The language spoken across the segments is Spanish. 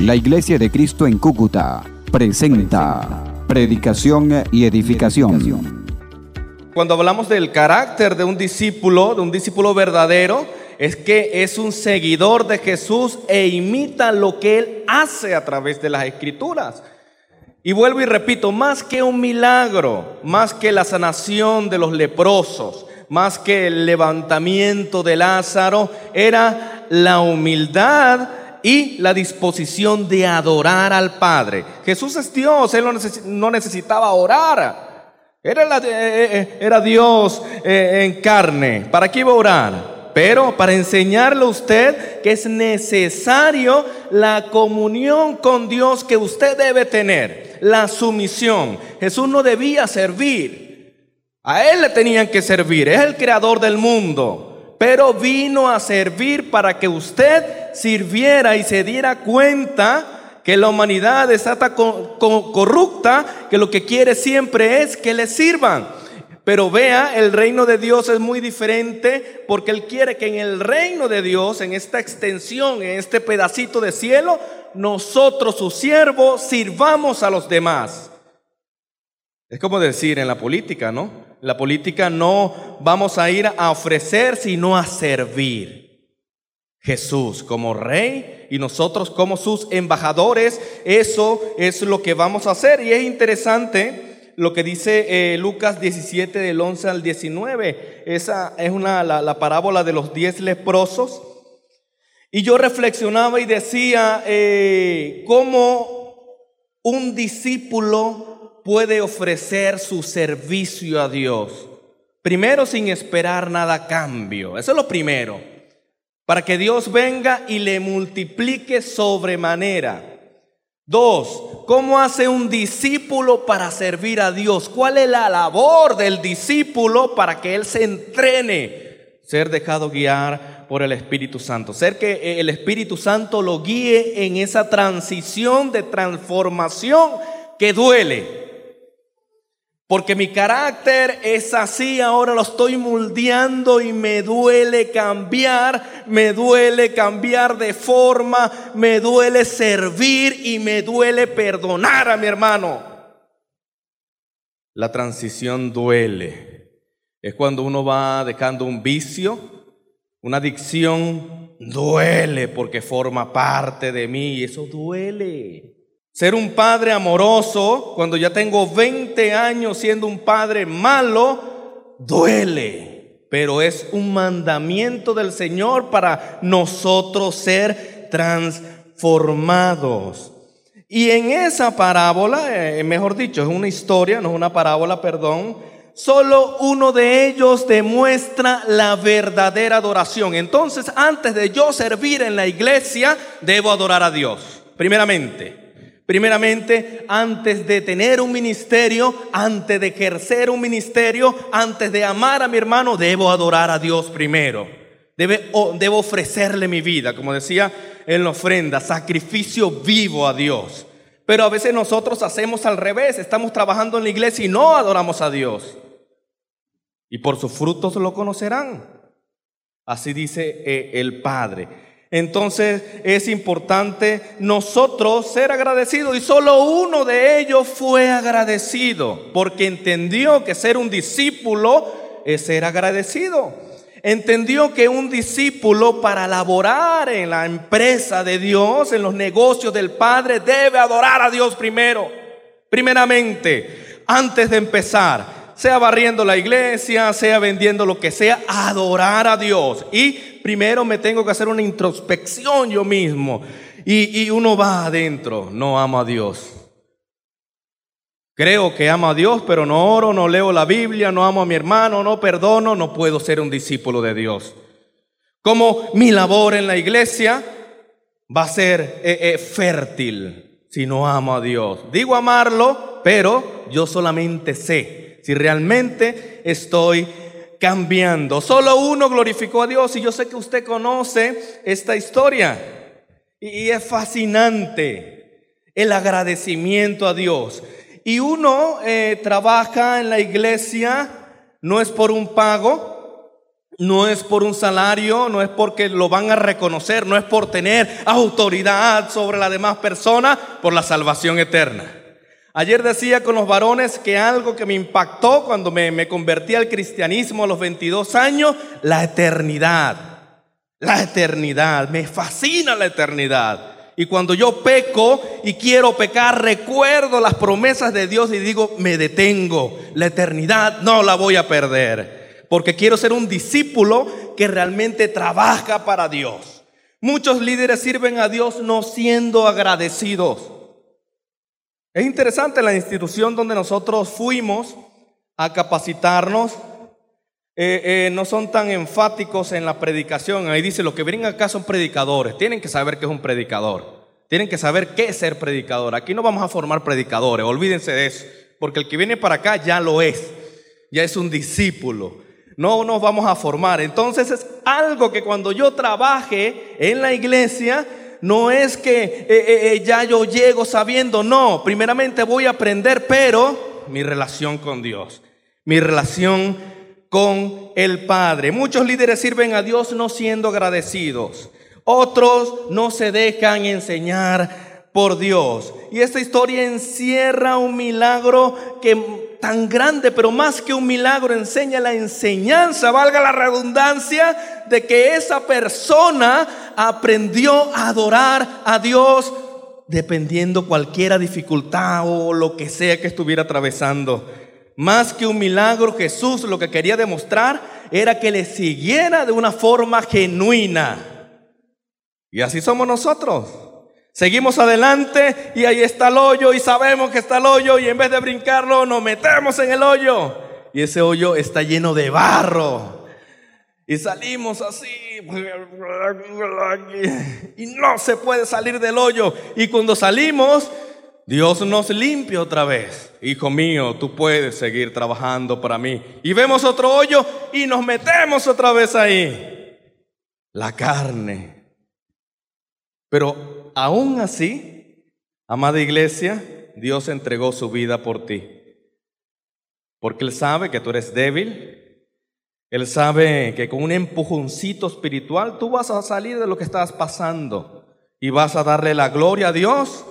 La Iglesia de Cristo en Cúcuta presenta Predicación y Edificación. Cuando hablamos del carácter de un discípulo, de un discípulo verdadero, es que es un seguidor de Jesús e imita lo que él hace a través de las escrituras. Y vuelvo y repito, más que un milagro, más que la sanación de los leprosos, más que el levantamiento de Lázaro, era la humildad y la disposición de adorar al Padre. Jesús es Dios, Él no necesitaba orar. Era, eh, eh, era Dios eh, en carne. ¿Para qué iba a orar? Pero para enseñarle a usted que es necesario la comunión con Dios que usted debe tener, la sumisión. Jesús no debía servir. A Él le tenían que servir. Es el creador del mundo pero vino a servir para que usted sirviera y se diera cuenta que la humanidad está tan corrupta que lo que quiere siempre es que le sirvan. Pero vea, el reino de Dios es muy diferente porque Él quiere que en el reino de Dios, en esta extensión, en este pedacito de cielo, nosotros, sus siervos, sirvamos a los demás. Es como decir en la política, ¿no? La política no vamos a ir a ofrecer, sino a servir. Jesús como rey y nosotros como sus embajadores, eso es lo que vamos a hacer. Y es interesante lo que dice eh, Lucas 17 del 11 al 19. Esa es una, la, parábola de los diez leprosos. Y yo reflexionaba y decía eh, cómo un discípulo puede ofrecer su servicio a Dios. Primero sin esperar nada a cambio. Eso es lo primero. Para que Dios venga y le multiplique sobremanera. Dos, ¿cómo hace un discípulo para servir a Dios? ¿Cuál es la labor del discípulo para que él se entrene? Ser dejado guiar por el Espíritu Santo. Ser que el Espíritu Santo lo guíe en esa transición de transformación que duele. Porque mi carácter es así, ahora lo estoy moldeando y me duele cambiar, me duele cambiar de forma, me duele servir y me duele perdonar a mi hermano. La transición duele. Es cuando uno va dejando un vicio, una adicción, duele porque forma parte de mí y eso duele. Ser un padre amoroso cuando ya tengo 20 años siendo un padre malo, duele, pero es un mandamiento del Señor para nosotros ser transformados. Y en esa parábola, eh, mejor dicho, es una historia, no es una parábola, perdón, solo uno de ellos demuestra la verdadera adoración. Entonces, antes de yo servir en la iglesia, debo adorar a Dios, primeramente. Primeramente, antes de tener un ministerio, antes de ejercer un ministerio, antes de amar a mi hermano, debo adorar a Dios primero. debo ofrecerle mi vida, como decía en la ofrenda, sacrificio vivo a Dios. Pero a veces nosotros hacemos al revés, estamos trabajando en la iglesia y no adoramos a Dios. Y por sus frutos lo conocerán. Así dice eh, el Padre. Entonces es importante nosotros ser agradecidos y solo uno de ellos fue agradecido porque entendió que ser un discípulo es ser agradecido. Entendió que un discípulo para laborar en la empresa de Dios, en los negocios del Padre, debe adorar a Dios primero. Primeramente, antes de empezar, sea barriendo la iglesia, sea vendiendo lo que sea, adorar a Dios. Y primero me tengo que hacer una introspección yo mismo. Y, uno va adentro, no amo a Dios. Creo que amo a Dios, pero no oro, no leo la Biblia, no amo a mi hermano, no perdono, no puedo ser un discípulo de Dios. Como mi labor en la iglesia va a ser eh, eh, fértil si no amo a Dios. Digo amarlo, pero yo solamente sé si realmente estoy cambiando. Solo uno glorificó a Dios y yo sé que usted conoce esta historia. Y es fascinante el agradecimiento a Dios. Y uno eh, trabaja en la iglesia, no es por un pago, no es por un salario, no es porque lo van a reconocer, no es por tener autoridad sobre la demás persona, por la salvación eterna. Ayer decía con los varones que algo que me impactó cuando me, convertí al cristianismo a los 22 años, la eternidad. La eternidad, me fascina la eternidad. Y cuando yo peco y quiero pecar, recuerdo las promesas de Dios y digo, me detengo. La eternidad no la voy a perder porque quiero ser un discípulo que realmente trabaja para Dios. Muchos líderes sirven a Dios no siendo agradecidos. Es interesante la institución donde nosotros fuimos a capacitarnos. Eh, eh, no son tan enfáticos en la predicación. Ahí dice, los que vienen acá son predicadores. Tienen que saber qué es un predicador. Tienen que saber qué es ser predicador. Aquí no vamos a formar predicadores. Olvídense de eso. Porque el que viene para acá ya lo es. Ya es un discípulo no nos vamos a formar. Entonces es algo que cuando yo trabaje en la iglesia, no es que eh, eh, eh, ya yo llego sabiendo, no, primeramente voy a aprender, pero mi relación con Dios, mi relación con el Padre. Muchos líderes sirven a Dios no siendo agradecidos. Otros no se dejan enseñar por Dios. Y esta historia encierra un milagro que tan grande, pero más que un milagro, enseña la enseñanza, valga la redundancia, de que esa persona aprendió a adorar a Dios dependiendo cualquiera dificultad o lo que sea que estuviera atravesando. Más que un milagro, Jesús lo que quería demostrar era que le siguiera de una forma genuina. Y así somos nosotros. Seguimos adelante y ahí está el hoyo y sabemos que está el hoyo y en vez de brincarlo nos metemos en el hoyo y ese hoyo está lleno de barro. Y salimos así y no se puede salir del hoyo. Y cuando salimos, Dios nos limpia otra vez. Hijo mío, tú puedes seguir trabajando para mí. Y vemos otro hoyo y nos metemos otra vez ahí. La carne. Pero aún así, amada iglesia, Dios entregó su vida por ti. Porque Él sabe que tú eres débil. Él sabe que con un empujoncito espiritual tú vas a salir de lo que estás pasando y vas a darle la gloria a Dios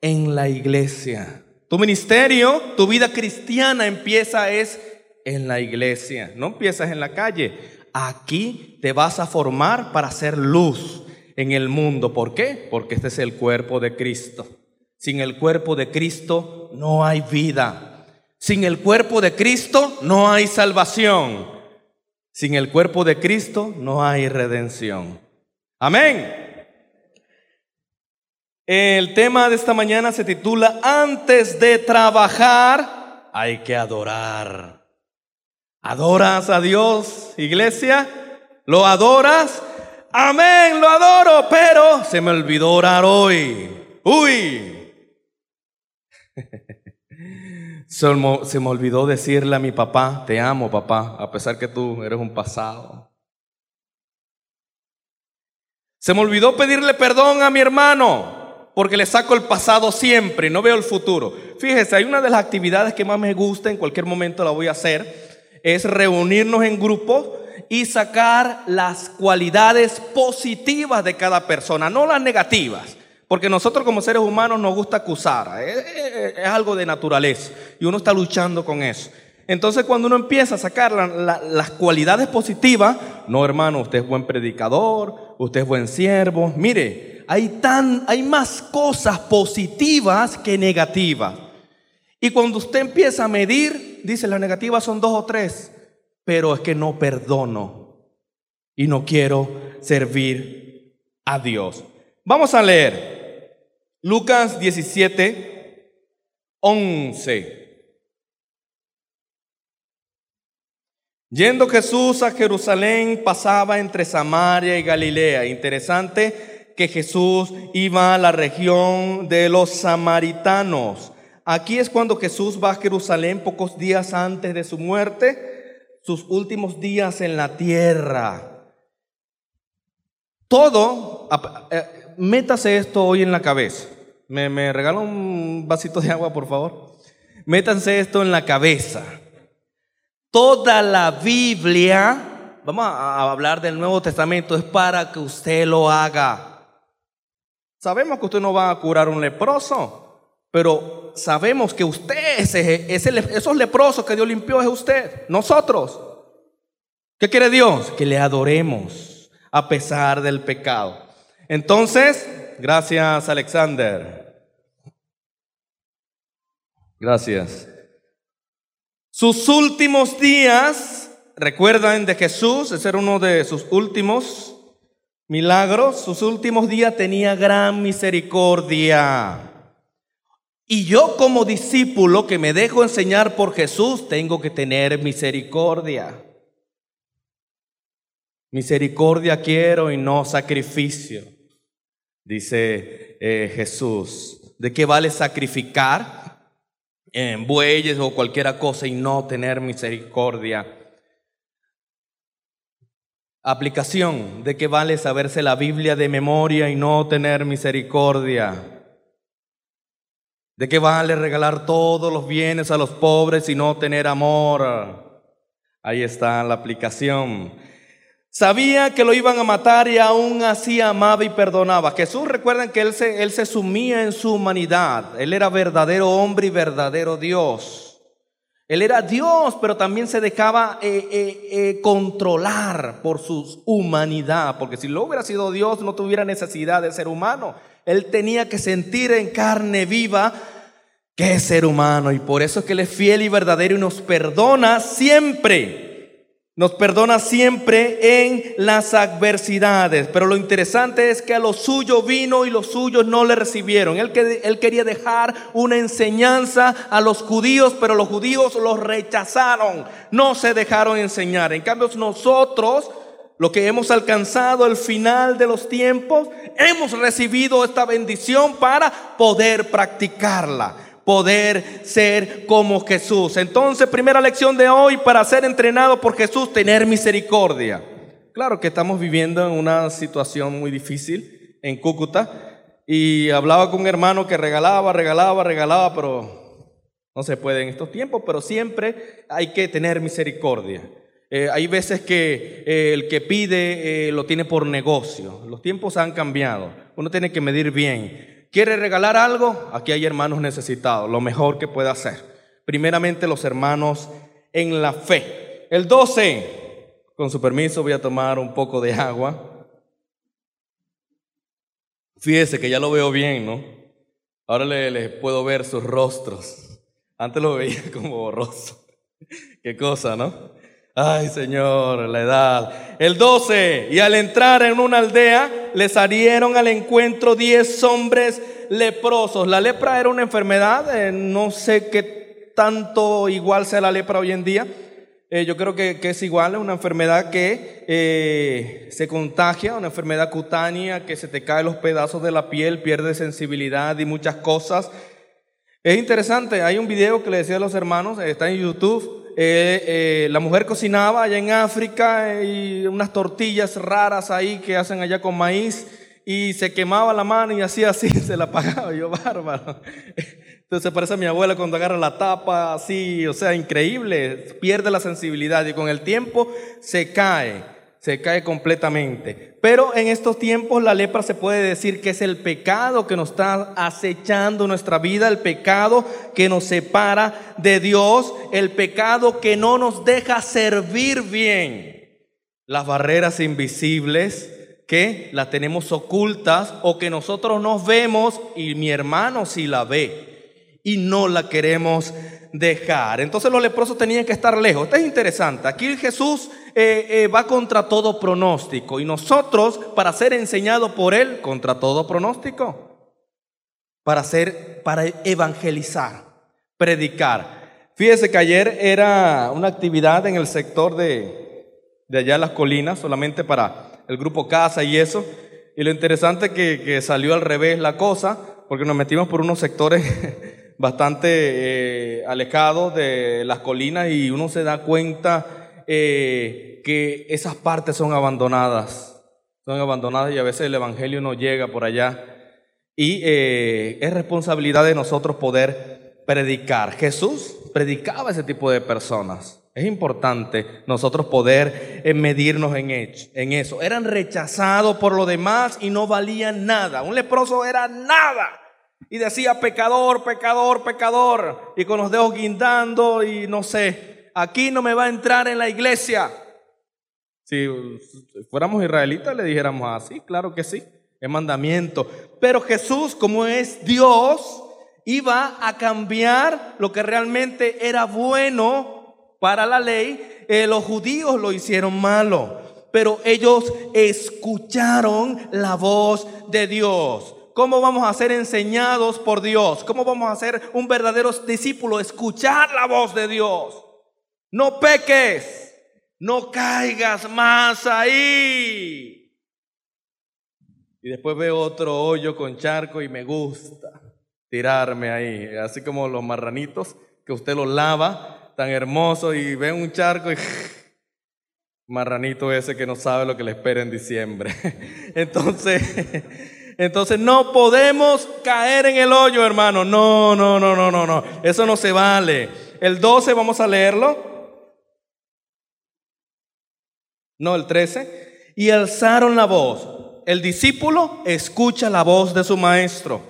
en la iglesia. Tu ministerio, tu vida cristiana empieza es en la iglesia, no empiezas en la calle. Aquí te vas a formar para ser luz, en el mundo. ¿Por qué? Porque este es el cuerpo de Cristo. Sin el cuerpo de Cristo no hay vida. Sin el cuerpo de Cristo no hay salvación. Sin el cuerpo de Cristo no hay redención. Amén. El tema de esta mañana se titula Antes de trabajar hay que adorar. ¿Adoras a Dios, iglesia? ¿Lo adoras? Amén, lo adoro, pero se me olvidó orar hoy. Uy. Se me olvidó decirle a mi papá, te amo papá, a pesar que tú eres un pasado. Se me olvidó pedirle perdón a mi hermano, porque le saco el pasado siempre no veo el futuro. Fíjese, hay una de las actividades que más me gusta, en cualquier momento la voy a hacer, es reunirnos en grupo y sacar las cualidades positivas de cada persona, no las negativas. Porque nosotros como seres humanos nos gusta acusar, es, algo de naturaleza y uno está luchando con eso. Entonces cuando uno empieza a sacar las cualidades positivas, no hermano, usted es buen predicador, usted es buen siervo, mire, hay, tan, hay más cosas positivas que negativas. Y cuando usted empieza a medir, dice las negativas son dos o tres, pero es que no perdono y no quiero servir a Dios. Vamos a leer Lucas 17, 11. Yendo Jesús a Jerusalén, pasaba entre Samaria y Galilea. Interesante que Jesús iba a la región de los samaritanos. Aquí es cuando Jesús va a Jerusalén pocos días antes de su muerte sus últimos días en la tierra. Todo, eh, métase esto hoy en la cabeza. ¿Me, me regala un vasito de agua, por favor? Métanse esto en la cabeza. Toda la Biblia vamos a hablar del Nuevo Testamento, es para que usted lo haga. Sabemos que usted no va a curar un leproso, pero sabemos que usted, ese, esos leprosos que Dios limpió es usted, nosotros. ¿Qué quiere Dios? Que le adoremos a pesar del pecado. Entonces, gracias Alexander. Gracias. Sus últimos días, recuerdan de Jesús, ese era uno de sus últimos milagros, sus últimos días tenía gran misericordia. Y yo como discípulo que me dejo enseñar por Jesús, tengo que tener misericordia. Misericordia quiero y no sacrificio, dice eh, Jesús. ¿De qué vale sacrificar en bueyes o cualquier cosa y no tener misericordia? Aplicación, ¿de qué vale saberse la Biblia de memoria y no tener misericordia? ¿De qué vale regalar todos los bienes a los pobres y no tener amor? Ahí está la aplicación. Sabía que lo iban a matar y aún así amaba y perdonaba. Jesús, recuerden que él se, él se sumía en su humanidad. Él era verdadero hombre y verdadero Dios. Él era Dios, pero también se dejaba eh, eh, eh, controlar por su humanidad, porque si lo hubiera sido Dios no tuviera necesidad de ser humano. Él tenía que sentir en carne viva que es ser humano y por eso es que Él es fiel y verdadero y nos perdona siempre. Nos perdona siempre en las adversidades, pero lo interesante es que a lo suyo vino y los suyos no le recibieron. Él, él quería dejar una enseñanza a los judíos, pero los judíos los rechazaron, no se dejaron enseñar. En cambio nosotros, lo que hemos alcanzado el final de los tiempos, hemos recibido esta bendición para poder practicarla poder ser como Jesús. Entonces, primera lección de hoy, para ser entrenado por Jesús, tener misericordia. Claro que estamos viviendo en una situación muy difícil en Cúcuta y hablaba con un hermano que regalaba, regalaba, regalaba, pero no se puede en estos tiempos, pero siempre hay que tener misericordia. Eh, hay veces que eh, el que pide eh, lo tiene por negocio. Los tiempos han cambiado. Uno tiene que medir bien. ¿Quiere regalar algo? Aquí hay hermanos necesitados, lo mejor que puede hacer. Primeramente los hermanos en la fe. El 12, con su permiso voy a tomar un poco de agua. Fíjese que ya lo veo bien, ¿no? Ahora le, le puedo ver sus rostros. Antes lo veía como borroso. Qué cosa, ¿no? Ay, Señor, la edad. El 12, y al entrar en una aldea, le salieron al encuentro diez hombres leprosos. La lepra era una enfermedad, eh, no sé qué tanto igual sea la lepra hoy en día. Eh, yo creo que, es igual, es una enfermedad que eh, se contagia, una enfermedad cutánea, que se te caen los pedazos de la piel, pierde sensibilidad y muchas cosas. Es interesante, hay un video que le decía a los hermanos, está en YouTube, eh, eh, la mujer cocinaba allá en África eh, y unas tortillas raras ahí que hacen allá con maíz y se quemaba la mano y hacía así, se la apagaba, yo bárbaro. Entonces parece a mi abuela cuando agarra la tapa así, o sea, increíble, pierde la sensibilidad y con el tiempo se cae se cae completamente. Pero en estos tiempos la lepra se puede decir que es el pecado que nos está acechando nuestra vida, el pecado que nos separa de Dios, el pecado que no nos deja servir bien. Las barreras invisibles que las tenemos ocultas o que nosotros nos vemos y mi hermano sí la ve y no la queremos dejar. Entonces los leprosos tenían que estar lejos. Esto es interesante. Aquí Jesús eh, eh, va contra todo pronóstico y nosotros, para ser enseñados por Él, contra todo pronóstico, para ser, para evangelizar, predicar. Fíjese que ayer era una actividad en el sector de, de allá en las colinas, solamente para el grupo Casa y eso. Y lo interesante que, que salió al revés la cosa, porque nos metimos por unos sectores bastante eh, alejados de las colinas y uno se da cuenta eh, que esas partes son abandonadas, son abandonadas y a veces el Evangelio no llega por allá. Y eh, es responsabilidad de nosotros poder predicar. Jesús predicaba a ese tipo de personas. Es importante nosotros poder eh, medirnos en, en eso. Eran rechazados por lo demás y no valían nada. Un leproso era nada. Y decía pecador, pecador, pecador. Y con los dedos guindando y no sé, aquí no me va a entrar en la iglesia. Si fuéramos israelitas le dijéramos así, claro que sí, es mandamiento. Pero Jesús, como es Dios, iba a cambiar lo que realmente era bueno para la ley. Eh, los judíos lo hicieron malo, pero ellos escucharon la voz de Dios. ¿Cómo vamos a ser enseñados por Dios? ¿Cómo vamos a ser un verdadero discípulo? Escuchar la voz de Dios. No peques. No caigas más ahí. Y después veo otro hoyo con charco y me gusta tirarme ahí. Así como los marranitos que usted los lava tan hermoso y ve un charco y marranito ese que no sabe lo que le espera en diciembre. Entonces, entonces no podemos caer en el hoyo, hermano. No, no, no, no, no, no. Eso no se vale. El 12 vamos a leerlo. No, el 13. Y alzaron la voz. El discípulo escucha la voz de su maestro.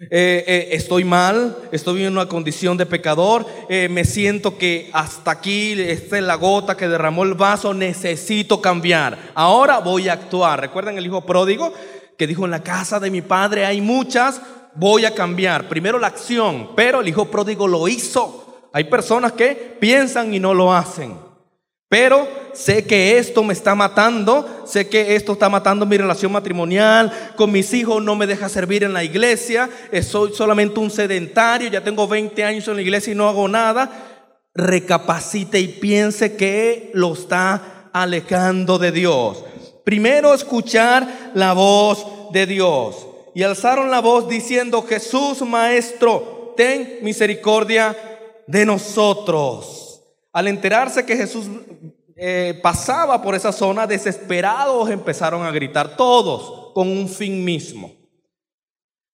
Eh, eh, estoy mal, estoy en una condición de pecador, eh, me siento que hasta aquí, esta es la gota que derramó el vaso, necesito cambiar. Ahora voy a actuar. ¿Recuerdan el hijo pródigo que dijo en la casa de mi padre hay muchas? Voy a cambiar. Primero la acción, pero el hijo pródigo lo hizo. Hay personas que piensan y no lo hacen. Pero sé que esto me está matando, sé que esto está matando mi relación matrimonial, con mis hijos no me deja servir en la iglesia, eh, soy solamente un sedentario, ya tengo 20 años en la iglesia y no hago nada. Recapacite y piense que lo está alejando de Dios. Primero escuchar la voz de Dios. Y alzaron la voz diciendo, Jesús Maestro, ten misericordia de nosotros. Al enterarse que Jesús eh, pasaba por esa zona, desesperados empezaron a gritar, todos con un fin mismo.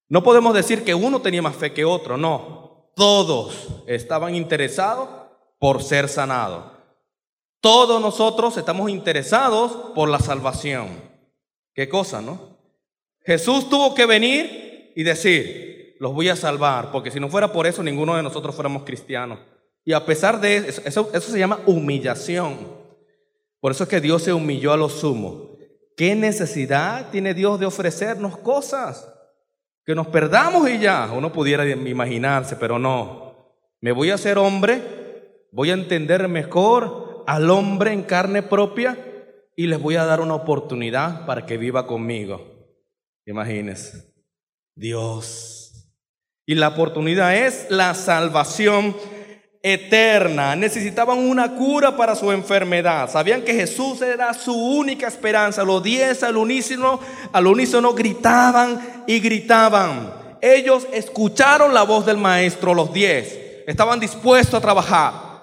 No podemos decir que uno tenía más fe que otro, no. Todos estaban interesados por ser sanados. Todos nosotros estamos interesados por la salvación. Qué cosa, ¿no? Jesús tuvo que venir y decir, los voy a salvar, porque si no fuera por eso, ninguno de nosotros fuéramos cristianos. Y a pesar de eso, eso, se llama humillación. Por eso es que Dios se humilló a lo sumo. ¿Qué necesidad tiene Dios de ofrecernos cosas? Que nos perdamos y ya. Uno pudiera imaginarse, pero no. Me voy a hacer hombre, voy a entender mejor al hombre en carne propia y les voy a dar una oportunidad para que viva conmigo. Imagínense. Dios. Y la oportunidad es la salvación eterna. Necesitaban una cura para su enfermedad. Sabían que Jesús era su única esperanza. Los diez al unísono, al unísono gritaban y gritaban. Ellos escucharon la voz del maestro, los diez. Estaban dispuestos a trabajar,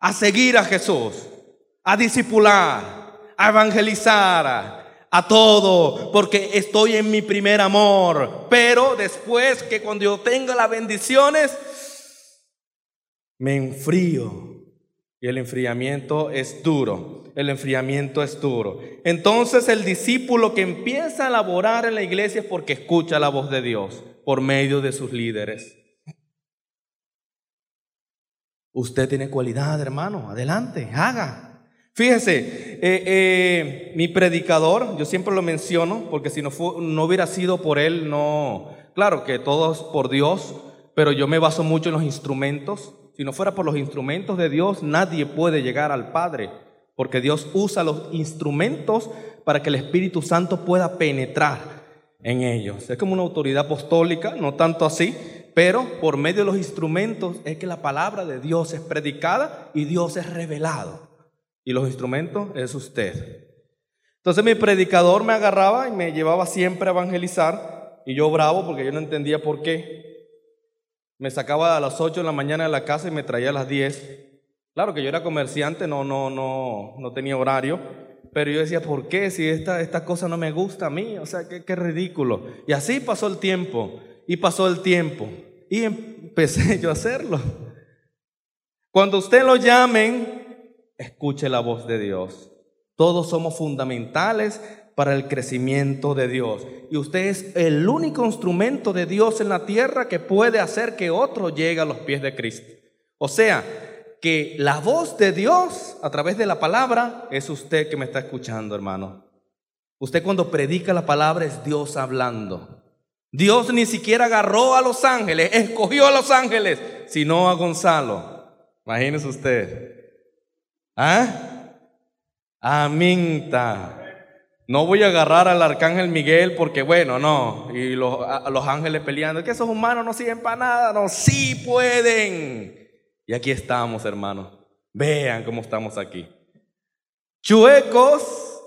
a seguir a Jesús, a discipular, a evangelizar, a todo, porque estoy en mi primer amor. Pero después que cuando yo tenga las bendiciones, me enfrío. Y el enfriamiento es duro. El enfriamiento es duro. Entonces el discípulo que empieza a laborar en la iglesia es porque escucha la voz de Dios por medio de sus líderes. Usted tiene cualidad, hermano. Adelante, haga. Fíjese, eh, eh, mi predicador, yo siempre lo menciono, porque si no, no hubiera sido por él, no. Claro que todo es por Dios, pero yo me baso mucho en los instrumentos si no fuera por los instrumentos de Dios, nadie puede llegar al Padre, porque Dios usa los instrumentos para que el Espíritu Santo pueda penetrar en ellos. Es como una autoridad apostólica, no tanto así, pero por medio de los instrumentos es que la palabra de Dios es predicada y Dios es revelado. Y los instrumentos es usted. Entonces mi predicador me agarraba y me llevaba siempre a evangelizar y yo bravo porque yo no entendía por qué. Me sacaba a las 8 de la mañana de la casa y me traía a las 10. Claro que yo era comerciante, no, no, no, no tenía horario, pero yo decía, ¿por qué? Si esta, esta cosa no me gusta a mí, o sea, qué, qué ridículo. Y así pasó el tiempo, y pasó el tiempo, y empecé yo a hacerlo. Cuando usted lo llamen, escuche la voz de Dios. Todos somos fundamentales para el crecimiento de Dios. Y usted es el único instrumento de Dios en la tierra que puede hacer que otro llegue a los pies de Cristo. O sea, que la voz de Dios a través de la palabra es usted que me está escuchando, hermano. Usted cuando predica la palabra es Dios hablando. Dios ni siquiera agarró a los ángeles, escogió a los ángeles, sino a Gonzalo. Imagínese usted. ¿Ah? Aminta. No voy a agarrar al arcángel Miguel porque, bueno, no. Y los, los ángeles peleando. que esos humanos no sirven para nada. No, sí pueden. Y aquí estamos, hermanos. Vean cómo estamos aquí. Chuecos,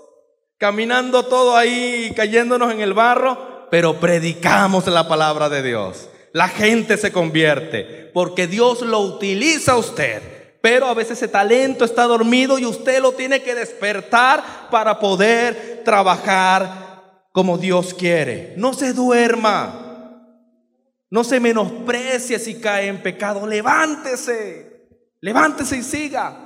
caminando todo ahí, cayéndonos en el barro, pero predicamos la palabra de Dios. La gente se convierte porque Dios lo utiliza a usted. Pero a veces ese talento está dormido y usted lo tiene que despertar para poder trabajar como Dios quiere. No se duerma. No se menosprecie si cae en pecado. Levántese. Levántese y siga.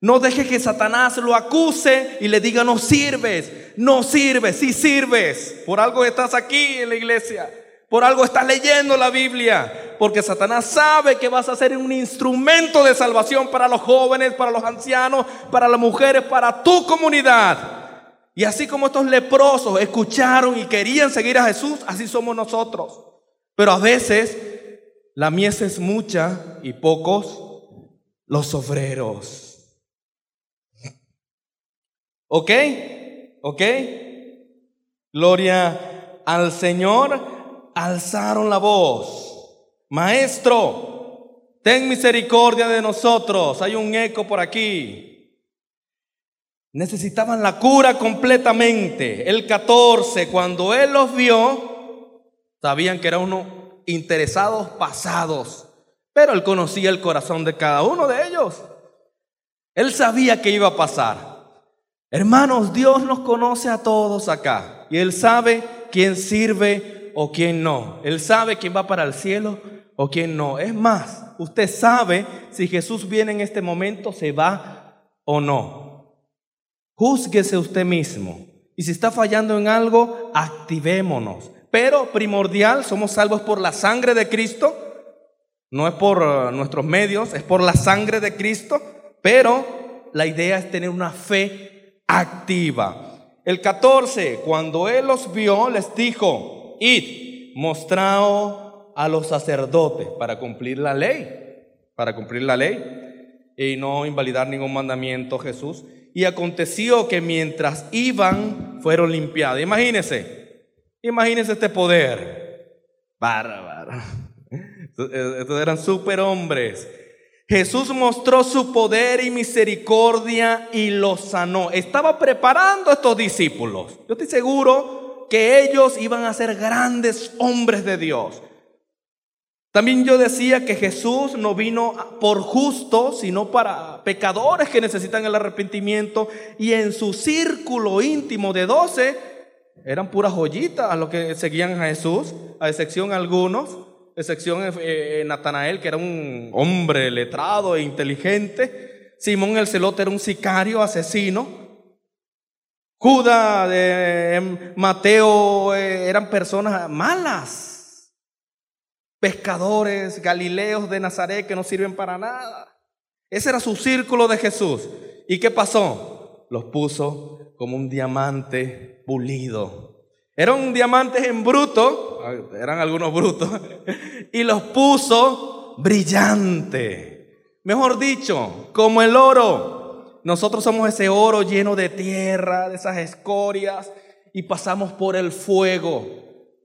No deje que Satanás lo acuse y le diga no sirves. No sirves, sí sirves. Por algo estás aquí en la iglesia. Por algo estás leyendo la Biblia. Porque Satanás sabe que vas a ser un instrumento de salvación para los jóvenes, para los ancianos, para las mujeres, para tu comunidad. Y así como estos leprosos escucharon y querían seguir a Jesús, así somos nosotros. Pero a veces la mies es mucha y pocos los obreros. ¿Ok? ¿Ok? Gloria al Señor. Alzaron la voz. Maestro, ten misericordia de nosotros. Hay un eco por aquí. Necesitaban la cura completamente. El 14, cuando Él los vio, Sabían que eran unos interesados pasados, pero él conocía el corazón de cada uno de ellos. Él sabía que iba a pasar. Hermanos, Dios nos conoce a todos acá y Él sabe quién sirve o quién no. Él sabe quién va para el cielo o quién no. Es más, usted sabe si Jesús viene en este momento, se va o no. Júzguese usted mismo. Y si está fallando en algo, activémonos. Pero primordial, somos salvos por la sangre de Cristo. No es por uh, nuestros medios, es por la sangre de Cristo. Pero la idea es tener una fe activa. El 14, cuando Él los vio, les dijo, id, mostrado a los sacerdotes para cumplir la ley, para cumplir la ley y no invalidar ningún mandamiento Jesús. Y aconteció que mientras iban, fueron limpiados. Imagínense, Imagínense este poder. Bárbaro. Estos eran superhombres. Jesús mostró su poder y misericordia y los sanó. Estaba preparando a estos discípulos. Yo estoy seguro que ellos iban a ser grandes hombres de Dios. También yo decía que Jesús no vino por justos, sino para pecadores que necesitan el arrepentimiento. Y en su círculo íntimo de doce eran puras joyitas a los que seguían a Jesús, a excepción algunos, excepción eh, eh, Natanael, que era un hombre letrado e inteligente. Simón el celote era un sicario, asesino. Judas, de em, Mateo eh, eran personas malas, pescadores, galileos de Nazaret que no sirven para nada. Ese era su círculo de Jesús. ¿Y qué pasó? Los puso como un diamante pulido. Eran diamantes en bruto, eran algunos brutos, y los puso brillante. Mejor dicho, como el oro. Nosotros somos ese oro lleno de tierra, de esas escorias, y pasamos por el fuego.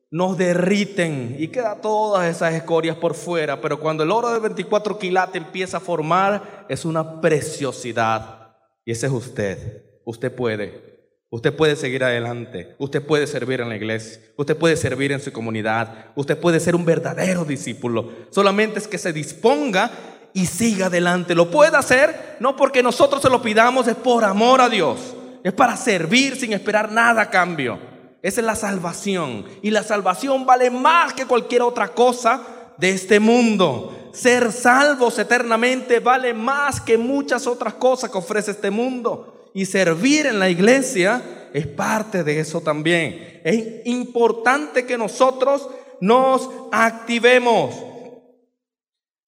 Nos derriten y queda todas esas escorias por fuera, pero cuando el oro de 24 quilates empieza a formar, es una preciosidad. Y ese es usted. Usted puede. Usted puede seguir adelante, usted puede servir en la iglesia, usted puede servir en su comunidad, usted puede ser un verdadero discípulo. Solamente es que se disponga y siga adelante. Lo puede hacer no porque nosotros se lo pidamos, es por amor a Dios. Es para servir sin esperar nada a cambio. Esa es la salvación. Y la salvación vale más que cualquier otra cosa de este mundo. ser salvos eternamente vale más que muchas otras cosas que ofrece este mundo. Y servir en la iglesia es parte de eso también. Es importante que nosotros nos activemos.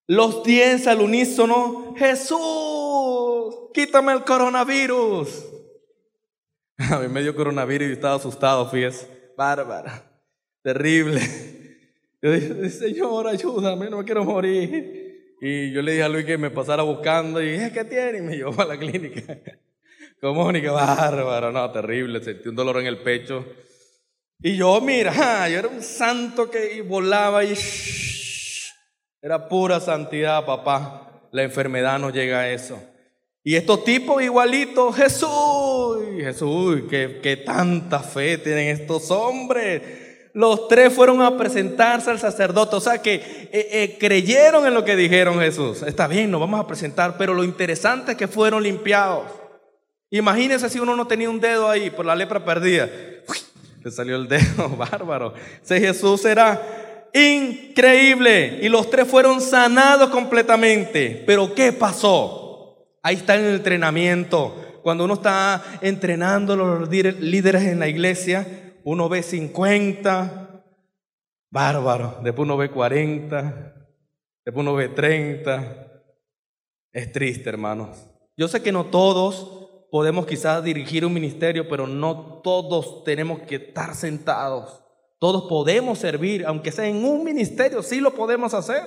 Los diez al unísono, Jesús, quítame el coronavirus. A mí me dio coronavirus y estaba asustado, fíjese. Bárbara, terrible. Yo dije, Señor, ayúdame, no me quiero morir. Y yo le dije a Luis que me pasara buscando y dije, ¿qué tiene? Y me llevó a la clínica. Que bárbaro, no, terrible, sentí un dolor en el pecho. Y yo, mira, yo era un santo que volaba y era pura santidad, papá. La enfermedad no llega a eso. Y estos tipos igualitos, Jesús, Jesús, que, tanta fe tienen estos hombres. Los tres fueron a presentarse al sacerdote, o sea que eh, eh, creyeron en lo que dijeron Jesús. Está bien, nos vamos a presentar, pero lo interesante es que fueron limpiados. Imagínense si uno no tenía un dedo ahí por la lepra perdida. le salió el dedo, bárbaro. Ese Jesús era increíble. Y los tres fueron sanados completamente. Pero ¿qué pasó? Ahí está el entrenamiento. Cuando uno está entrenando a los líderes en la iglesia, uno ve 50, bárbaro. Después uno ve 40, después uno ve 30. Es triste, hermanos. Yo sé que no todos podemos quizás dirigir un ministerio, pero no todos tenemos que estar sentados. Todos podemos servir, aunque sea en un ministerio, sí lo podemos hacer.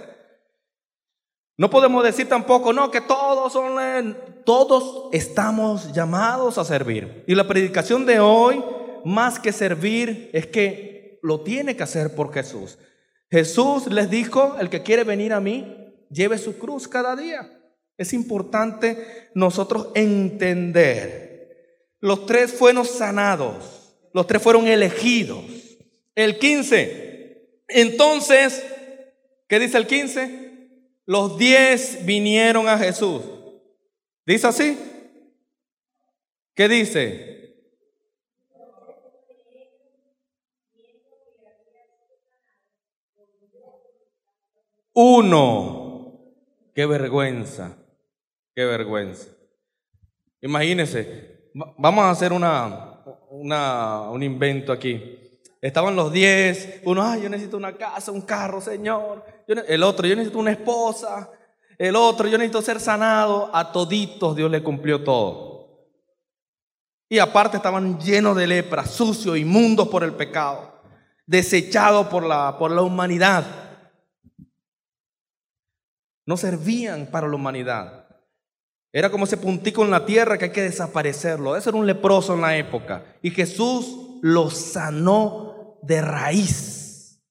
No podemos decir tampoco, no, que todos son, todos estamos llamados a servir. Y la predicación de hoy, más que servir, es que lo tiene que hacer por Jesús. Jesús les dijo, el que quiere venir a mí, lleve su cruz cada día. Es importante nosotros entender. Los tres fueron sanados, los tres fueron elegidos. El 15. Entonces, ¿qué dice el 15? Los 10 vinieron a Jesús. ¿Dice así? ¿Qué dice? Uno. Qué vergüenza. Qué vergüenza. Imagínense, vamos a hacer una, un invento aquí. Estaban los diez, uno, ay, yo necesito una casa, un carro, Señor. el otro, yo necesito una esposa. El otro, yo necesito ser sanado. A toditos Dios le cumplió todo. Y aparte estaban llenos de lepra, sucios, inmundos por el pecado, desechados por la, por la humanidad. No servían para la humanidad. Era como ese puntico en la tierra que hay que desaparecerlo. Ese era un leproso en la época. Y Jesús lo sanó de raíz.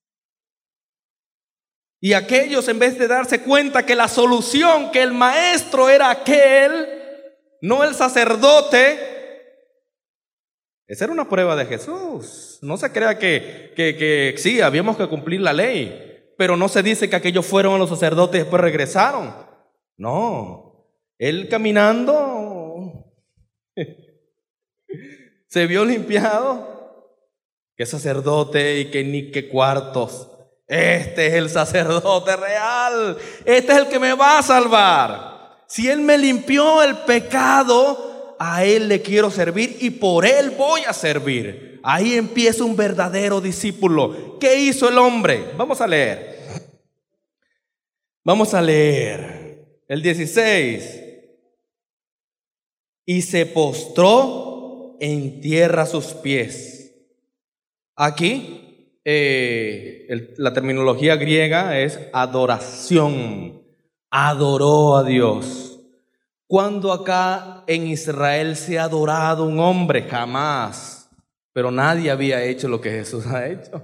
Y aquellos, en vez de darse cuenta que la solución, que el maestro era aquel, no el sacerdote, esa era una prueba de Jesús. No se crea que, que, que sí, habíamos que cumplir la ley, pero no se dice que aquellos fueron a los sacerdotes y después regresaron. No, él caminando se vio limpiado Qué sacerdote y qué ni qué cuartos. Este es el sacerdote real. Este es el que me va a salvar. Si Él me limpió el pecado, a Él le quiero servir y por Él voy a servir. Ahí empieza un verdadero discípulo. ¿Qué hizo el hombre? Vamos a leer. Vamos a leer el 16. Y se postró en tierra a sus pies Aquí eh, la terminología griega es adoración. Adoró a Dios. Cuando acá en Israel se ha adorado un hombre? Jamás. Pero nadie había hecho lo que Jesús ha hecho.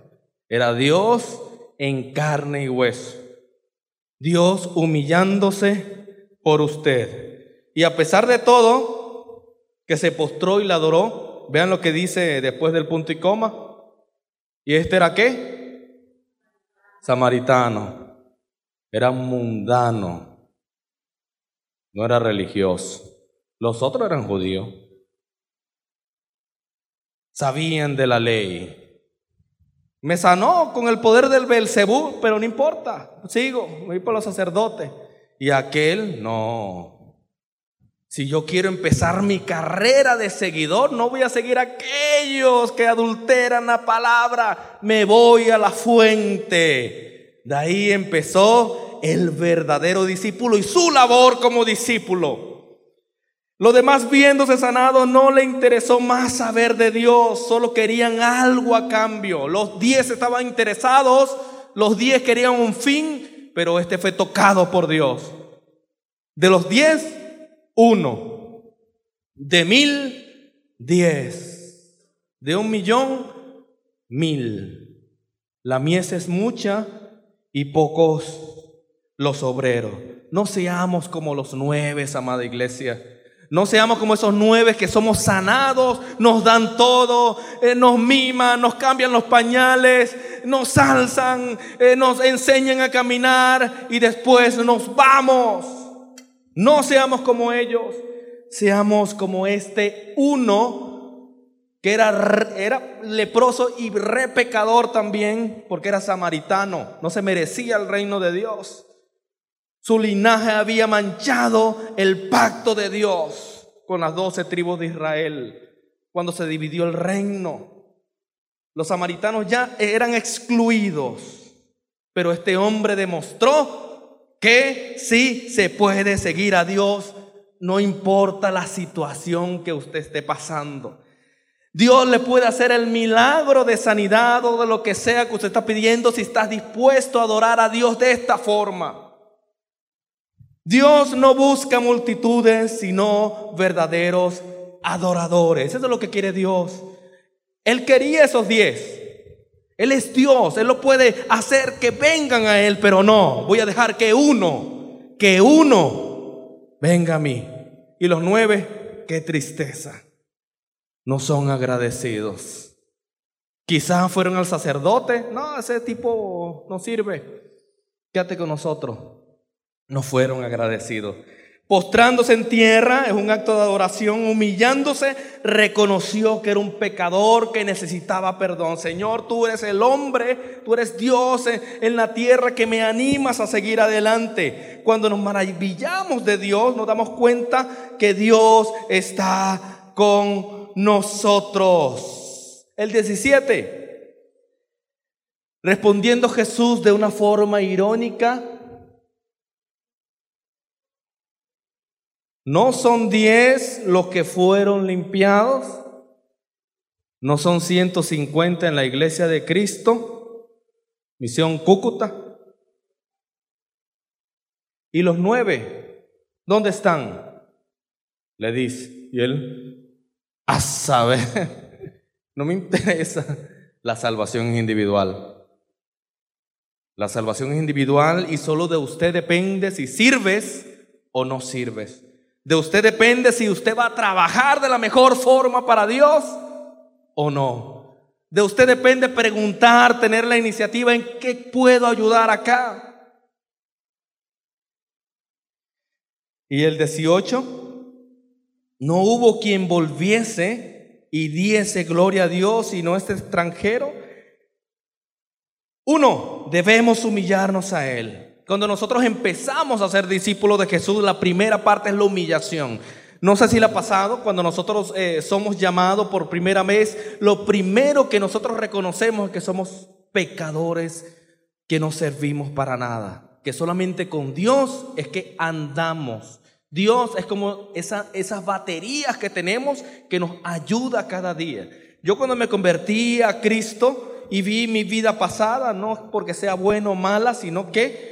Era Dios en carne y hueso. Dios humillándose por usted. Y a pesar de todo, que se postró y la adoró, vean lo que dice después del punto y coma. ¿Y este era qué? Samaritano. Era mundano. No era religioso. Los otros eran judíos. Sabían de la ley. Me sanó con el poder del Belcebú, pero no importa. Sigo, voy por los sacerdotes. Y aquel, no. Si yo quiero empezar mi carrera de seguidor, no voy a seguir a aquellos que adulteran la palabra. Me voy a la fuente. De ahí empezó el verdadero discípulo y su labor como discípulo. Los demás viéndose sanados no le interesó más saber de Dios, solo querían algo a cambio. Los diez estaban interesados, los diez querían un fin, pero este fue tocado por Dios. De los diez, uno. De mil, diez. De un millón, mil. La mies es mucha y pocos los obreros. No seamos como los nueve, amada iglesia no seamos como esos nueve que somos sanados, nos dan todo, eh, nos miman, nos cambian los pañales, nos alzan, eh, nos enseñan a caminar y después nos vamos. No seamos como ellos, seamos como este uno que era, era leproso y re pecador también, porque era samaritano, no se merecía el reino de Dios. Su linaje había manchado el pacto de Dios con las doce tribus de Israel cuando se dividió el reino. Los samaritanos ya eran excluidos, pero este hombre demostró que sí se puede seguir a Dios, no importa la situación que usted esté pasando. Dios le puede hacer el milagro de sanidad o de lo que sea que usted está pidiendo si estás dispuesto a adorar a Dios de esta forma. Dios no busca multitudes, sino verdaderos adoradores. Eso es lo que quiere Dios. Él quería esos diez. Él es Dios, Él lo puede hacer que vengan a Él, pero no, voy a dejar que uno, que uno venga a mí. Y los nueve, qué tristeza, no son agradecidos. Quizás fueron al sacerdote, no, ese tipo no sirve, quédate con nosotros no fueron agradecidos. Postrándose en tierra es un acto de adoración, humillándose, reconoció que era un pecador que necesitaba perdón. Señor, tú eres el hombre, tú eres Dios en la tierra que me animas a seguir adelante. Cuando nos maravillamos de Dios, nos damos cuenta que Dios está con nosotros. El 17. Respondiendo Jesús de una forma irónica, ¿No son diez los que fueron limpiados? ¿No son 150 en la iglesia de Cristo? Misión Cúcuta. ¿Y los nueve? ¿Dónde están? Le dice. Y él, a saber, no me interesa. La salvación individual. La salvación es individual y solo de usted depende si sirves o no sirves. De usted depende si usted va a trabajar de la mejor forma para Dios o no. De usted depende preguntar, tener la iniciativa en qué puedo ayudar acá. Y el 18, no hubo quien volviese y diese gloria a Dios, sino este extranjero. Uno, debemos humillarnos a Él. Cuando nosotros empezamos a ser discípulos de Jesús, la primera parte es la humillación. No sé si le ha pasado, cuando nosotros eh, somos llamados por primera vez, lo primero que nosotros reconocemos es que somos pecadores, que no servimos para nada, que solamente con Dios es que andamos. Dios es como esas baterías que tenemos que nos ayuda cada día. Yo cuando me convertí a Cristo y vi mi vida pasada, no porque sea buena o mala, sino que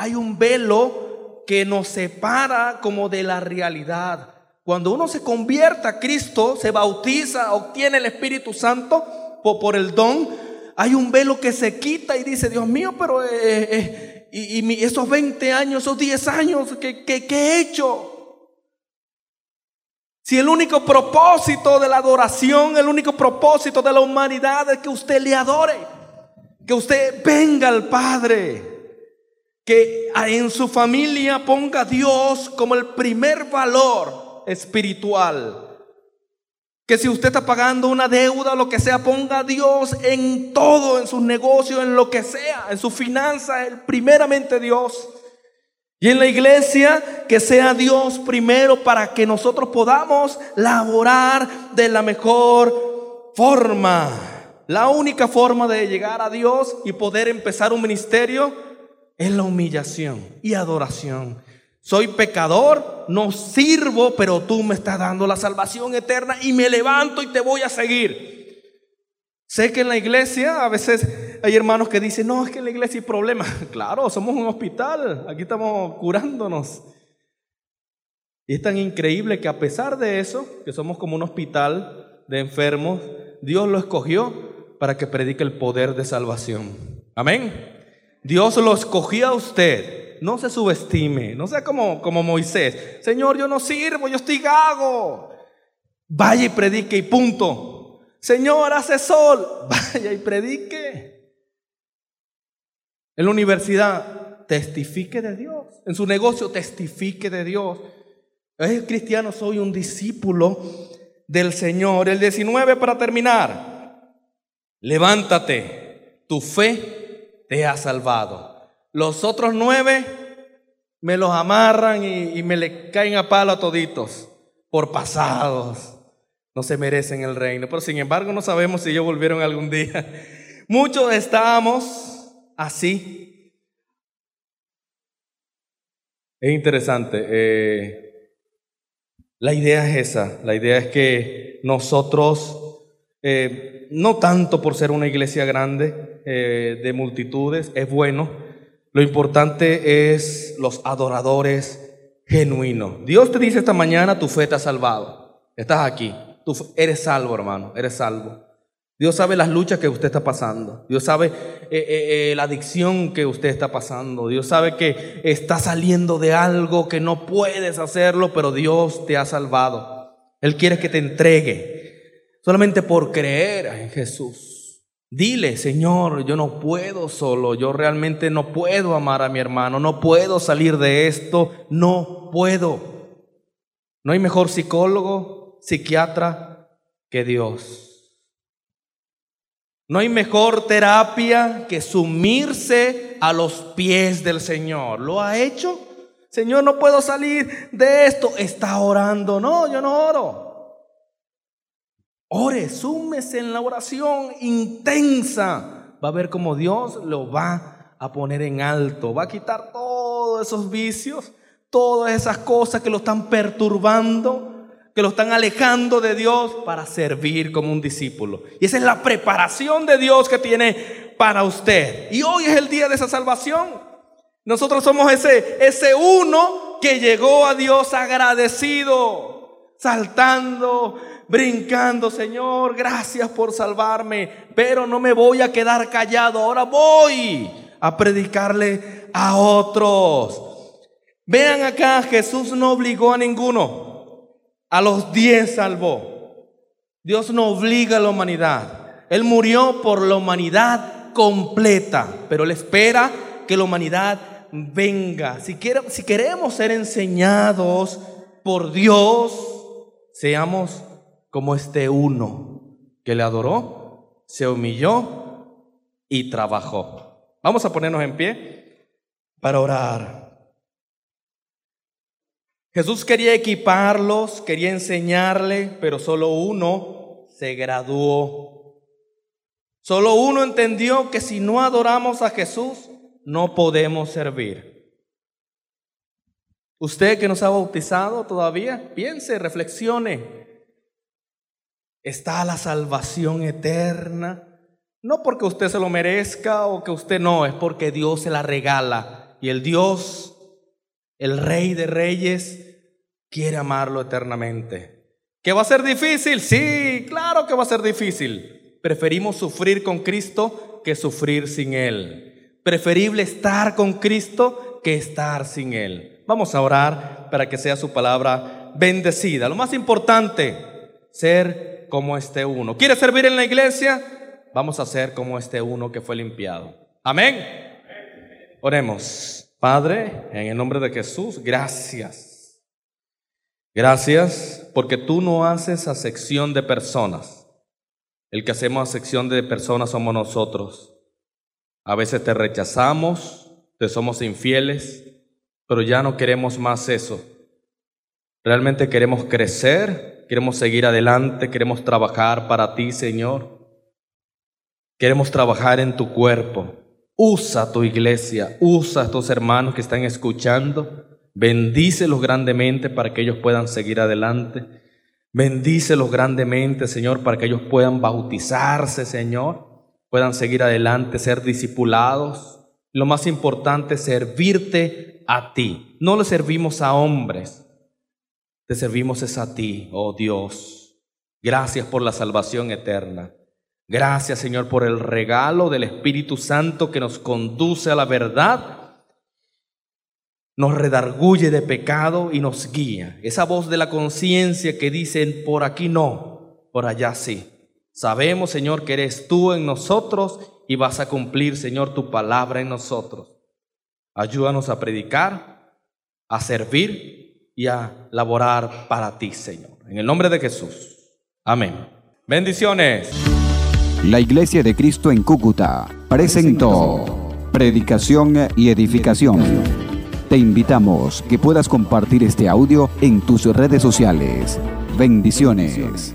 hay un velo que nos separa como de la realidad. Cuando uno se convierte a Cristo, se bautiza, obtiene el Espíritu Santo por, el don, hay un velo que se quita y dice, Dios mío, pero eh, eh, y, esos 20 años, esos 10 años, ¿qué, qué, qué he hecho? Si el único propósito de la adoración, el único propósito de la humanidad es que usted le adore, que usted venga al Padre que en su familia ponga a Dios como el primer valor espiritual. Que si usted está pagando una deuda lo que sea, ponga a Dios en todo, en sus negocios, en lo que sea, en su finanza, primeramente Dios. Y en la iglesia, que sea Dios primero para que nosotros podamos laborar de la mejor forma. La única forma de llegar a Dios y poder empezar un ministerio es la humillación y adoración. Soy pecador, no sirvo, pero tú me estás dando la salvación eterna y me levanto y te voy a seguir. Sé que en la iglesia a veces hay hermanos que dicen, no, es que en la iglesia hay problemas. Claro, somos un hospital, aquí estamos curándonos. Y es tan increíble que a pesar de eso, que somos como un hospital de enfermos, Dios lo escogió para que predique el poder de salvación. Amén. Dios lo escogió a usted no se subestime, no sea como, como Moisés. Señor, yo no sirvo, yo estoy gago. Vaya y predique y punto. Señor, hace sol. Vaya y predique. En la universidad, testifique de Dios. En su negocio, testifique de Dios. Es cristiano, soy un discípulo del Señor. El 19 para terminar. Levántate, tu fe te ha salvado. Los otros nueve me los amarran y, me le caen a palo a toditos por pasados. No se merecen el reino. Pero sin embargo no sabemos si ellos volvieron algún día. Muchos estábamos así. Es interesante. Eh, la idea es esa. La idea es que nosotros, eh, no tanto por ser una iglesia grande eh, de multitudes, es bueno lo importante es los adoradores genuinos. Dios te dice esta mañana, tu fe te ha salvado. Estás aquí. Tú eres salvo, hermano. Eres salvo. Dios sabe las luchas que usted está pasando. Dios sabe eh, eh, la adicción que usted está pasando. Dios sabe que está saliendo de algo que no puedes hacerlo, pero Dios te ha salvado. Él quiere que te entregue solamente por creer en Jesús. Dile, Señor, yo no puedo solo, yo realmente no puedo amar a mi hermano, no puedo salir de esto, no puedo. No hay mejor psicólogo, psiquiatra que Dios. No hay mejor terapia que sumirse a los pies del Señor. ¿Lo ha hecho? Señor, no puedo salir de esto. Está orando. No, yo no oro. Ore, súmese en la oración intensa. Va a ver cómo Dios lo va a poner en alto. Va a quitar todos esos vicios, todas esas cosas que lo están perturbando, que lo están alejando de Dios para servir como un discípulo. Y esa es la preparación de Dios que tiene para usted. Y hoy es el día de esa salvación. Nosotros somos ese, ese uno que llegó a Dios agradecido, saltando, brincando, Señor, gracias por salvarme, pero no me voy a quedar callado, ahora voy a predicarle a otros. Vean acá, Jesús no obligó a ninguno, a los diez salvó. Dios no obliga a la humanidad. Él murió por la humanidad completa, pero Él espera que la humanidad venga. Si, queremos ser enseñados por Dios, seamos como este uno que le adoró, se humilló y trabajó. Vamos a ponernos en pie para orar. Jesús quería equiparlos, quería enseñarle, pero solo uno se graduó. Solo uno entendió que si no adoramos a Jesús, no podemos servir. Usted que nos ha bautizado todavía, piense, reflexione. Está la salvación eterna. No porque usted se lo merezca o que usted no, es porque Dios se la regala. Y el Dios, el Rey de Reyes, quiere amarlo eternamente. ¿Que va a ser difícil? Sí, claro que va a ser difícil. Preferimos sufrir con Cristo que sufrir sin Él. Preferible estar con Cristo que estar sin Él. Vamos a orar para que sea su palabra bendecida. Lo más importante, ser como este uno. ¿Quiere servir en la iglesia? Vamos a ser como este uno que fue limpiado. Amén. Oremos. Padre, en el nombre de Jesús, gracias. Gracias porque tú no haces acepción de personas. El que hacemos acepción de personas somos nosotros. A veces te rechazamos, te somos infieles, pero ya no queremos más eso. Realmente queremos crecer, queremos seguir adelante, queremos trabajar para ti, Señor. Queremos trabajar en tu cuerpo. Usa tu iglesia, usa a estos hermanos que están escuchando. Bendícelos grandemente para que ellos puedan seguir adelante. Bendícelos grandemente, Señor, para que ellos puedan bautizarse, Señor, puedan seguir adelante, ser discipulados. Lo más importante servirte a ti. No le servimos a hombres, te servimos es a ti, oh Dios. Gracias por la salvación eterna. Gracias, Señor, por el regalo del Espíritu Santo que nos conduce a la verdad, nos redarguye de pecado y nos guía. Esa voz de la conciencia que dice, por aquí no, por allá sí. Sabemos, Señor, que eres tú en nosotros y vas a cumplir, Señor, tu palabra en nosotros. Ayúdanos a predicar, a servir y a laborar para ti, Señor. En el nombre de Jesús. Amén. Bendiciones. La Iglesia de Cristo en Cúcuta presentó Predicación y Edificación. Te invitamos que puedas compartir este audio en tus redes sociales. Bendiciones.